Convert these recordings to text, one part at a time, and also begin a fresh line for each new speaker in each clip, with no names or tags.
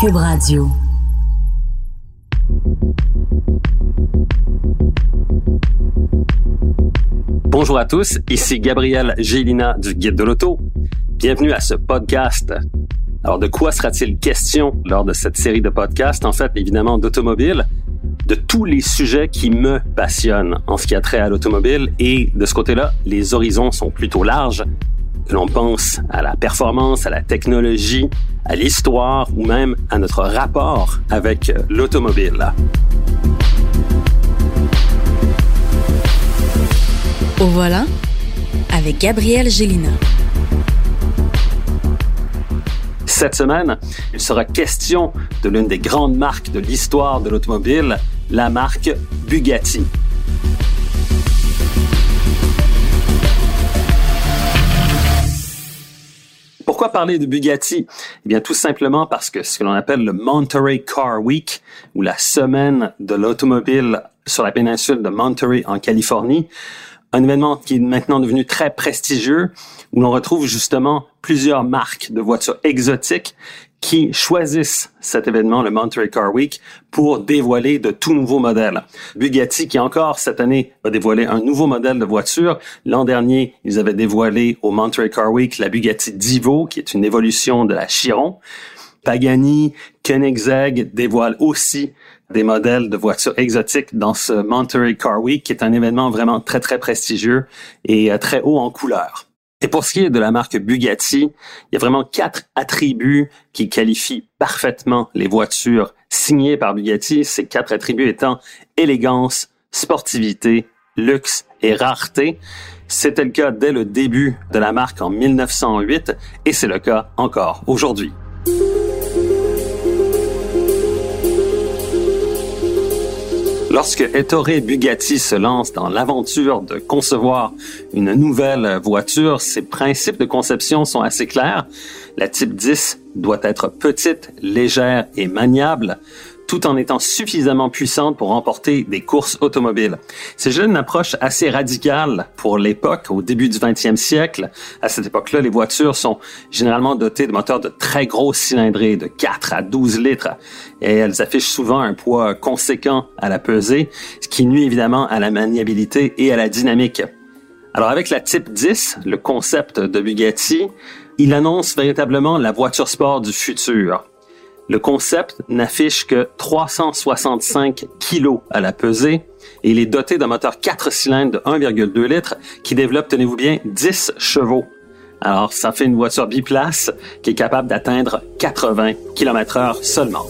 Cube Radio.
Bonjour à tous, ici Gabriel Gélina du Guide de l'Auto. Bienvenue à ce podcast. Alors, de quoi sera-t-il question lors de cette série de podcasts? En fait, évidemment, d'automobile, de tous les sujets qui me passionnent en ce qui a trait à l'automobile et de ce côté-là, les horizons sont plutôt larges. Que l'on pense à la performance, à la technologie, à l'histoire ou même à notre rapport avec l'automobile.
Au voilà, avec Gabriel Gélina.
Cette semaine, il sera question de l'une des grandes marques de l'histoire de l'automobile, la marque Bugatti. Pourquoi parler de Bugatti? Eh bien, tout simplement parce que ce que l'on appelle le Monterey Car Week, ou la semaine de l'automobile sur la péninsule de Monterey en Californie, un événement qui est maintenant devenu très prestigieux, où l'on retrouve justement plusieurs marques de voitures exotiques qui choisissent cet événement, le Monterey Car Week, pour dévoiler de tout nouveaux modèles. Bugatti, qui encore cette année va dévoiler un nouveau modèle de voiture. L'an dernier, ils avaient dévoilé au Monterey Car Week la Bugatti Divo, qui est une évolution de la Chiron. Pagani, Koenigsegg dévoilent aussi des modèles de voitures exotiques dans ce Monterey Car Week, qui est un événement vraiment très, très prestigieux et euh, très haut en couleur. Et pour ce qui est de la marque Bugatti, il y a vraiment quatre attributs qui qualifient parfaitement les voitures signées par Bugatti. Ces quatre attributs étant élégance, sportivité, luxe et rareté. C'était le cas dès le début de la marque en 1908 et c'est le cas encore aujourd'hui. Lorsque Ettore Bugatti se lance dans l'aventure de concevoir une nouvelle voiture, ses principes de conception sont assez clairs. La type 10 doit être petite, légère et maniable tout en étant suffisamment puissante pour remporter des courses automobiles. C'est une approche assez radicale pour l'époque, au début du 20e siècle. À cette époque-là, les voitures sont généralement dotées de moteurs de très grosses cylindrées, de 4 à 12 litres, et elles affichent souvent un poids conséquent à la pesée, ce qui nuit évidemment à la maniabilité et à la dynamique. Alors avec la Type 10, le concept de Bugatti, il annonce véritablement la voiture sport du futur. Le concept n'affiche que 365 kilos à la pesée et il est doté d'un moteur 4 cylindres de 1,2 litres qui développe, tenez-vous bien, 10 chevaux. Alors, ça fait une voiture biplace qui est capable d'atteindre 80 km heure seulement.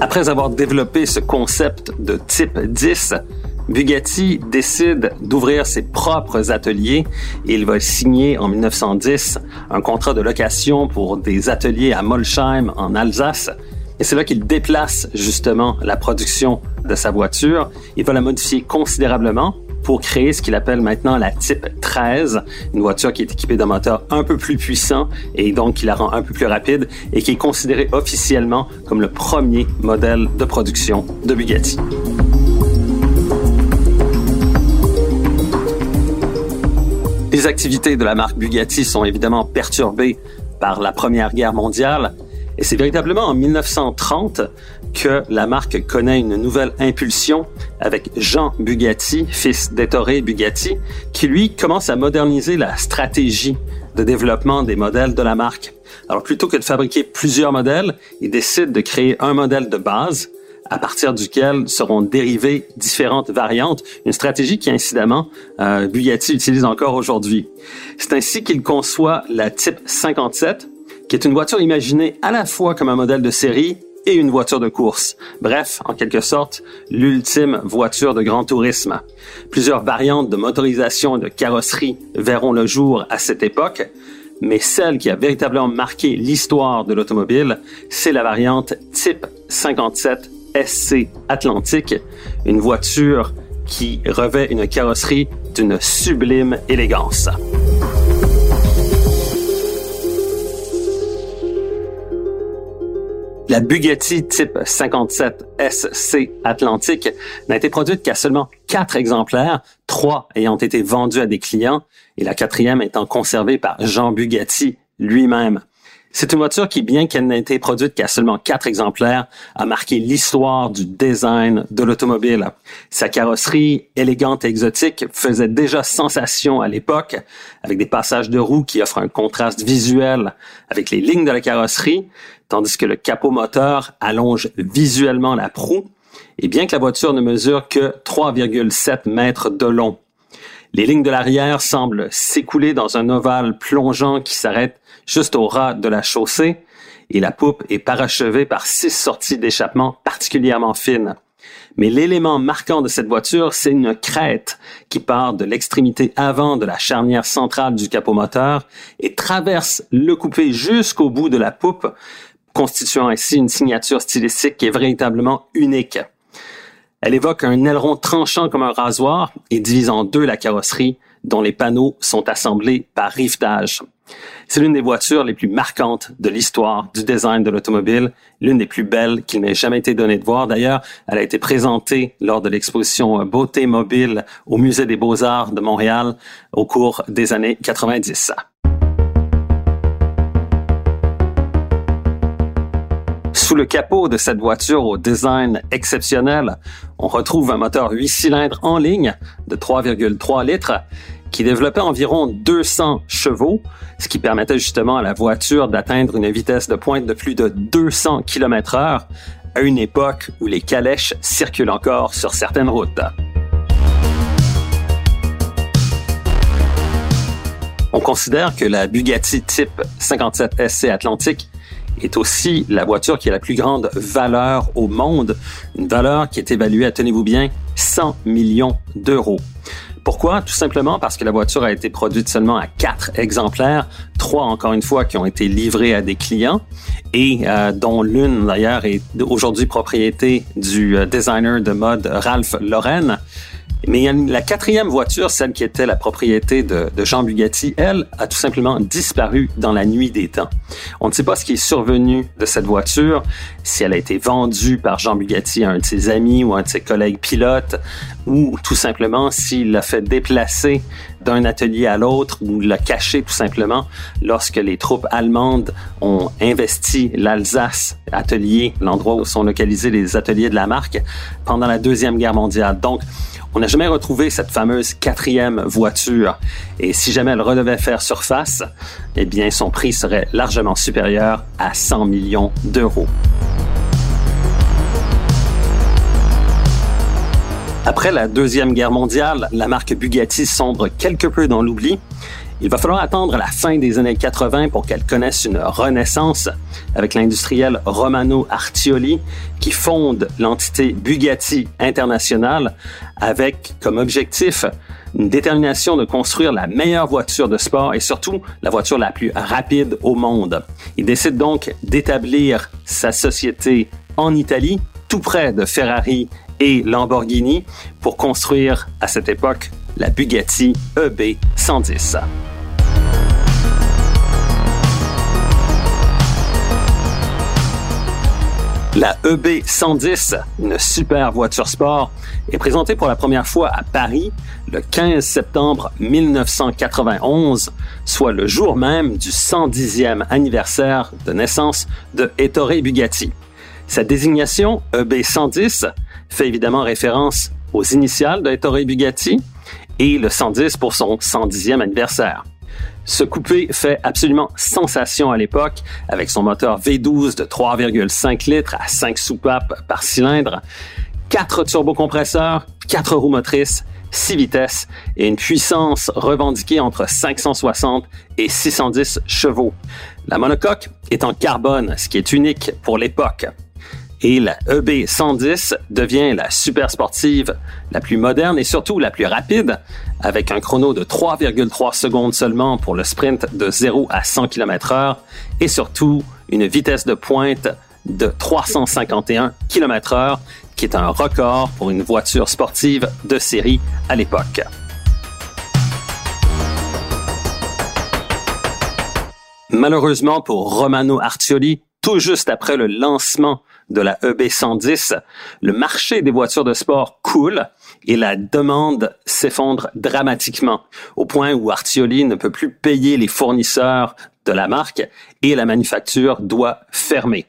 Après avoir développé ce concept de type 10, Bugatti décide d'ouvrir ses propres ateliers et il va signer en 1910 un contrat de location pour des ateliers à Molsheim en Alsace. Et c'est là qu'il déplace justement la production de sa voiture. Il va la modifier considérablement pour créer ce qu'il appelle maintenant la Type 13, une voiture qui est équipée d'un moteur un peu plus puissant et donc qui la rend un peu plus rapide et qui est considérée officiellement comme le premier modèle de production de Bugatti. Les activités de la marque Bugatti sont évidemment perturbées par la Première Guerre mondiale et c'est véritablement en 1930 que la marque connaît une nouvelle impulsion avec Jean Bugatti, fils d'Ettore Bugatti, qui lui commence à moderniser la stratégie de développement des modèles de la marque. Alors plutôt que de fabriquer plusieurs modèles, il décide de créer un modèle de base à partir duquel seront dérivées différentes variantes, une stratégie qui incidemment euh, Bugatti utilise encore aujourd'hui. C'est ainsi qu'il conçoit la Type 57, qui est une voiture imaginée à la fois comme un modèle de série et une voiture de course. Bref, en quelque sorte, l'ultime voiture de grand tourisme. Plusieurs variantes de motorisation et de carrosserie verront le jour à cette époque, mais celle qui a véritablement marqué l'histoire de l'automobile, c'est la variante Type 57 SC Atlantique, une voiture qui revêt une carrosserie d'une sublime élégance. La Bugatti type 57 SC Atlantique n'a été produite qu'à seulement quatre exemplaires, trois ayant été vendus à des clients et la quatrième étant conservée par Jean Bugatti lui-même. C'est une voiture qui, bien qu'elle n'ait été produite qu'à seulement quatre exemplaires, a marqué l'histoire du design de l'automobile. Sa carrosserie élégante et exotique faisait déjà sensation à l'époque, avec des passages de roues qui offrent un contraste visuel avec les lignes de la carrosserie, tandis que le capot moteur allonge visuellement la proue. Et bien que la voiture ne mesure que 3,7 mètres de long, les lignes de l'arrière semblent s'écouler dans un ovale plongeant qui s'arrête juste au ras de la chaussée, et la poupe est parachevée par six sorties d'échappement particulièrement fines. Mais l'élément marquant de cette voiture, c'est une crête qui part de l'extrémité avant de la charnière centrale du capot moteur et traverse le coupé jusqu'au bout de la poupe, constituant ainsi une signature stylistique qui est véritablement unique. Elle évoque un aileron tranchant comme un rasoir et divise en deux la carrosserie, dont les panneaux sont assemblés par rivetage. C'est l'une des voitures les plus marquantes de l'histoire du design de l'automobile, l'une des plus belles qu'il m'ait jamais été donné de voir. D'ailleurs, elle a été présentée lors de l'exposition Beauté mobile au Musée des beaux-arts de Montréal au cours des années 90. Sous le capot de cette voiture au design exceptionnel, on retrouve un moteur 8 cylindres en ligne de 3,3 litres qui développait environ 200 chevaux, ce qui permettait justement à la voiture d'atteindre une vitesse de pointe de plus de 200 km heure à une époque où les calèches circulent encore sur certaines routes. On considère que la Bugatti Type 57 SC Atlantique est aussi la voiture qui a la plus grande valeur au monde, une valeur qui est évaluée à, tenez-vous bien, 100 millions d'euros. Pourquoi? Tout simplement parce que la voiture a été produite seulement à quatre exemplaires, trois encore une fois qui ont été livrés à des clients et euh, dont l'une d'ailleurs est aujourd'hui propriété du euh, designer de mode Ralph Lauren. Mais la quatrième voiture, celle qui était la propriété de, Jean Bugatti, elle a tout simplement disparu dans la nuit des temps. On ne sait pas ce qui est survenu de cette voiture, si elle a été vendue par Jean Bugatti à un de ses amis ou à un de ses collègues pilotes, ou tout simplement s'il l'a fait déplacer d'un atelier à l'autre ou l'a caché tout simplement lorsque les troupes allemandes ont investi l'Alsace, atelier, l'endroit où sont localisés les ateliers de la marque, pendant la Deuxième Guerre mondiale. Donc, on n'a jamais retrouvé cette fameuse quatrième voiture. Et si jamais elle redevait faire surface, eh bien, son prix serait largement supérieur à 100 millions d'euros. Après la Deuxième Guerre mondiale, la marque Bugatti sombre quelque peu dans l'oubli il va falloir attendre la fin des années 80 pour qu'elle connaisse une renaissance avec l'industriel Romano Artioli qui fonde l'entité Bugatti International avec comme objectif une détermination de construire la meilleure voiture de sport et surtout la voiture la plus rapide au monde. Il décide donc d'établir sa société en Italie, tout près de Ferrari et Lamborghini, pour construire à cette époque la Bugatti EB 110. La EB 110, une super voiture sport, est présentée pour la première fois à Paris le 15 septembre 1991, soit le jour même du 110e anniversaire de naissance de Ettore Bugatti. Sa désignation EB 110 fait évidemment référence aux initiales de Ettore Bugatti et le 110 pour son 110e anniversaire. Ce coupé fait absolument sensation à l'époque avec son moteur V12 de 3,5 litres à 5 soupapes par cylindre, 4 turbocompresseurs, 4 roues motrices, 6 vitesses et une puissance revendiquée entre 560 et 610 chevaux. La monocoque est en carbone, ce qui est unique pour l'époque et la EB 110 devient la super sportive la plus moderne et surtout la plus rapide avec un chrono de 3,3 secondes seulement pour le sprint de 0 à 100 km heure et surtout une vitesse de pointe de 351 km heure qui est un record pour une voiture sportive de série à l'époque. Malheureusement pour Romano Artioli, tout juste après le lancement de la EB110, le marché des voitures de sport coule et la demande s'effondre dramatiquement, au point où Artioli ne peut plus payer les fournisseurs de la marque et la manufacture doit fermer.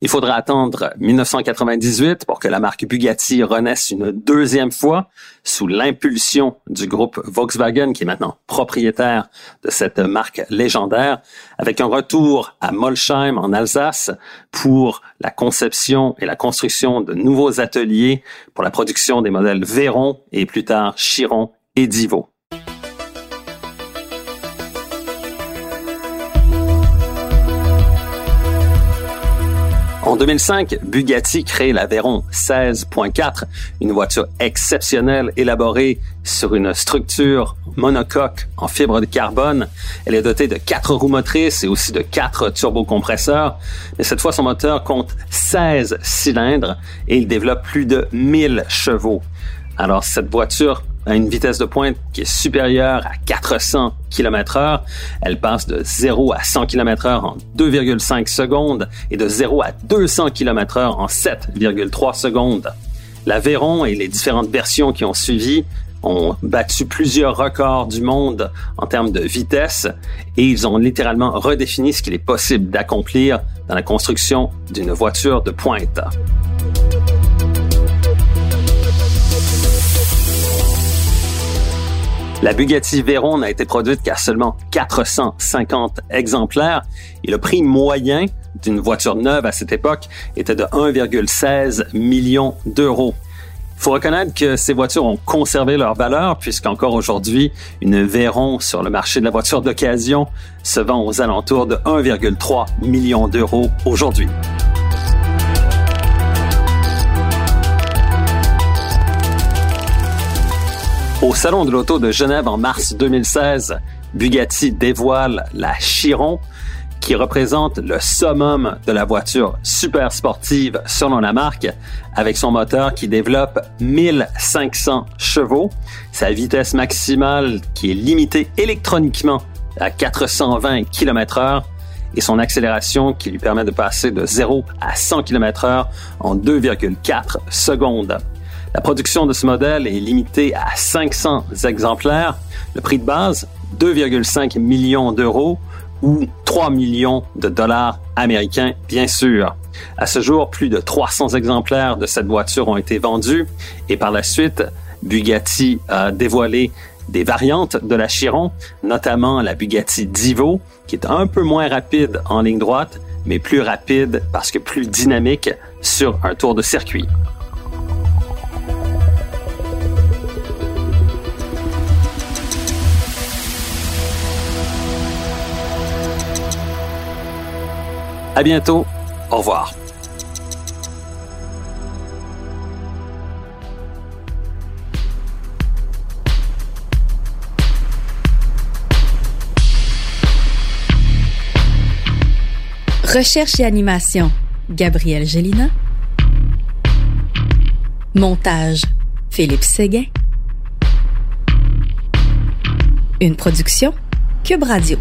Il faudra attendre 1998 pour que la marque Bugatti renaisse une deuxième fois sous l'impulsion du groupe Volkswagen qui est maintenant propriétaire de cette marque légendaire avec un retour à Molsheim en Alsace pour la conception et la construction de nouveaux ateliers pour la production des modèles Veyron et plus tard Chiron et Divo. En 2005, Bugatti crée la Veyron 16.4, une voiture exceptionnelle élaborée sur une structure monocoque en fibre de carbone. Elle est dotée de quatre roues motrices et aussi de quatre turbocompresseurs. Mais cette fois, son moteur compte 16 cylindres et il développe plus de 1000 chevaux. Alors, cette voiture à une vitesse de pointe qui est supérieure à 400 km heure. Elle passe de 0 à 100 km heure en 2,5 secondes et de 0 à 200 km heure en 7,3 secondes. La Veyron et les différentes versions qui ont suivi ont battu plusieurs records du monde en termes de vitesse et ils ont littéralement redéfini ce qu'il est possible d'accomplir dans la construction d'une voiture de pointe. La Bugatti Veyron n'a été produite qu'à seulement 450 exemplaires et le prix moyen d'une voiture neuve à cette époque était de 1,16 million d'euros. Il faut reconnaître que ces voitures ont conservé leur valeur puisqu'encore aujourd'hui, une Veyron sur le marché de la voiture d'occasion se vend aux alentours de 1,3 million d'euros aujourd'hui. Au Salon de l'Auto de Genève en mars 2016, Bugatti dévoile la Chiron, qui représente le summum de la voiture super sportive selon la marque, avec son moteur qui développe 1500 chevaux, sa vitesse maximale qui est limitée électroniquement à 420 km h et son accélération qui lui permet de passer de 0 à 100 km h en 2,4 secondes. La production de ce modèle est limitée à 500 exemplaires. Le prix de base, 2,5 millions d'euros ou 3 millions de dollars américains, bien sûr. À ce jour, plus de 300 exemplaires de cette voiture ont été vendus et par la suite, Bugatti a dévoilé des variantes de la Chiron, notamment la Bugatti Divo, qui est un peu moins rapide en ligne droite, mais plus rapide parce que plus dynamique sur un tour de circuit. À bientôt. Au revoir.
Recherche et animation, Gabriel Gélina. Montage, Philippe Séguin. Une production, Cube Radio.